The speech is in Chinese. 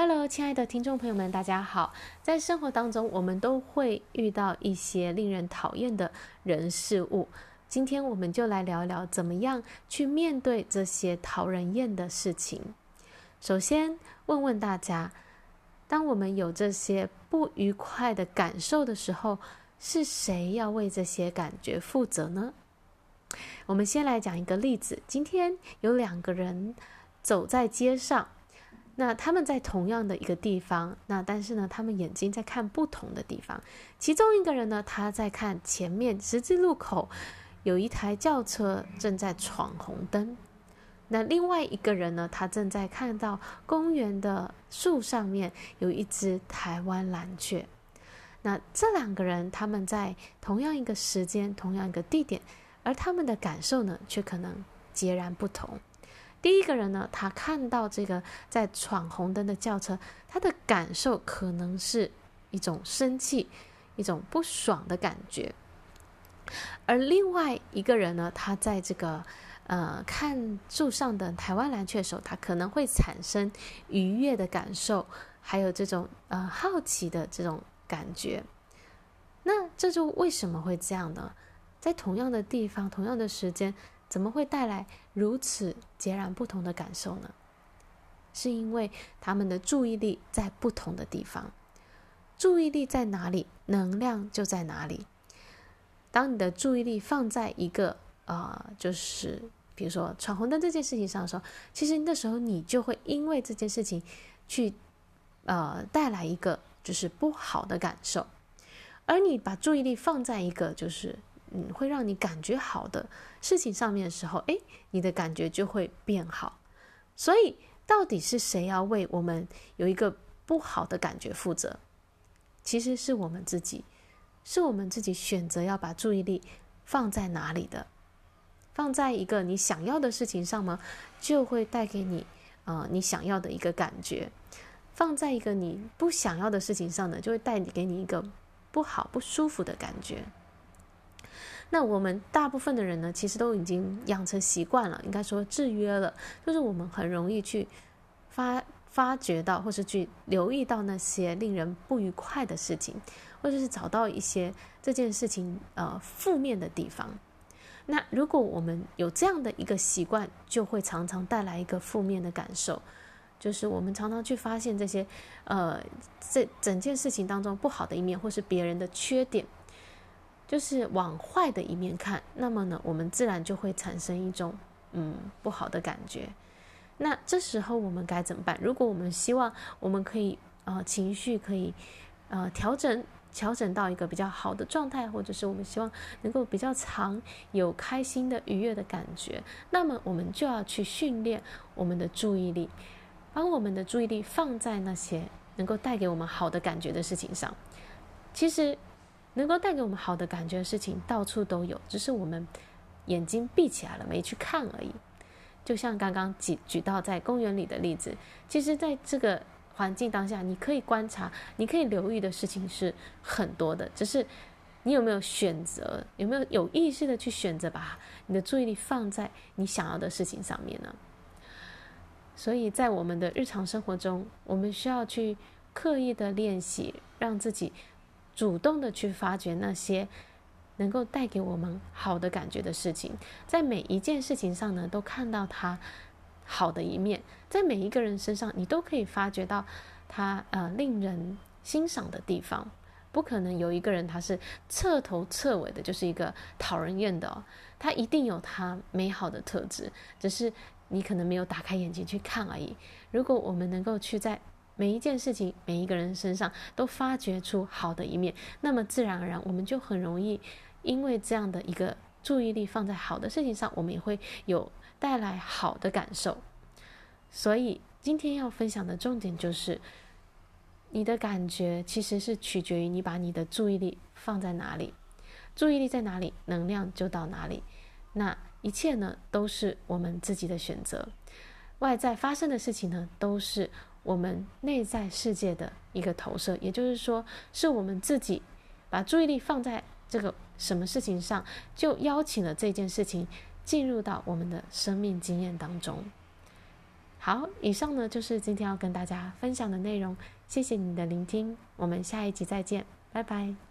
Hello，亲爱的听众朋友们，大家好。在生活当中，我们都会遇到一些令人讨厌的人事物。今天我们就来聊聊，怎么样去面对这些讨人厌的事情。首先，问问大家，当我们有这些不愉快的感受的时候，是谁要为这些感觉负责呢？我们先来讲一个例子。今天有两个人走在街上。那他们在同样的一个地方，那但是呢，他们眼睛在看不同的地方。其中一个人呢，他在看前面十字路口有一台轿车正在闯红灯。那另外一个人呢，他正在看到公园的树上面有一只台湾蓝雀。那这两个人他们在同样一个时间、同样一个地点，而他们的感受呢，却可能截然不同。第一个人呢，他看到这个在闯红灯的轿车，他的感受可能是一种生气，一种不爽的感觉。而另外一个人呢，他在这个呃看树上的台湾蓝鹊的时候，他可能会产生愉悦的感受，还有这种呃好奇的这种感觉。那这就为什么会这样呢？在同样的地方，同样的时间。怎么会带来如此截然不同的感受呢？是因为他们的注意力在不同的地方。注意力在哪里，能量就在哪里。当你的注意力放在一个呃，就是比如说闯红灯这件事情上的时候，其实那时候你就会因为这件事情去呃带来一个就是不好的感受。而你把注意力放在一个就是。嗯，会让你感觉好的事情上面的时候，诶，你的感觉就会变好。所以，到底是谁要为我们有一个不好的感觉负责？其实是我们自己，是我们自己选择要把注意力放在哪里的。放在一个你想要的事情上吗？就会带给你，呃，你想要的一个感觉。放在一个你不想要的事情上呢，就会带你给你一个不好、不舒服的感觉。那我们大部分的人呢，其实都已经养成习惯了，应该说制约了，就是我们很容易去发发觉到，或是去留意到那些令人不愉快的事情，或者是找到一些这件事情呃负面的地方。那如果我们有这样的一个习惯，就会常常带来一个负面的感受，就是我们常常去发现这些呃这整件事情当中不好的一面，或是别人的缺点。就是往坏的一面看，那么呢，我们自然就会产生一种嗯不好的感觉。那这时候我们该怎么办？如果我们希望我们可以呃情绪可以呃调整调整到一个比较好的状态，或者是我们希望能够比较长有开心的愉悦的感觉，那么我们就要去训练我们的注意力，把我们的注意力放在那些能够带给我们好的感觉的事情上。其实。能够带给我们好的感觉的事情到处都有，只是我们眼睛闭起来了，没去看而已。就像刚刚举举到在公园里的例子，其实在这个环境当下，你可以观察，你可以留意的事情是很多的，只是你有没有选择，有没有有意识的去选择把你的注意力放在你想要的事情上面呢？所以在我们的日常生活中，我们需要去刻意的练习，让自己。主动的去发掘那些能够带给我们好的感觉的事情，在每一件事情上呢，都看到它好的一面。在每一个人身上，你都可以发掘到他呃令人欣赏的地方。不可能有一个人他是彻头彻尾的，就是一个讨人厌的。他一定有他美好的特质，只是你可能没有打开眼睛去看而已。如果我们能够去在每一件事情，每一个人身上都发掘出好的一面，那么自然而然，我们就很容易因为这样的一个注意力放在好的事情上，我们也会有带来好的感受。所以今天要分享的重点就是，你的感觉其实是取决于你把你的注意力放在哪里，注意力在哪里，能量就到哪里。那一切呢，都是我们自己的选择。外在发生的事情呢，都是。我们内在世界的一个投射，也就是说，是我们自己把注意力放在这个什么事情上，就邀请了这件事情进入到我们的生命经验当中。好，以上呢就是今天要跟大家分享的内容。谢谢你的聆听，我们下一集再见，拜拜。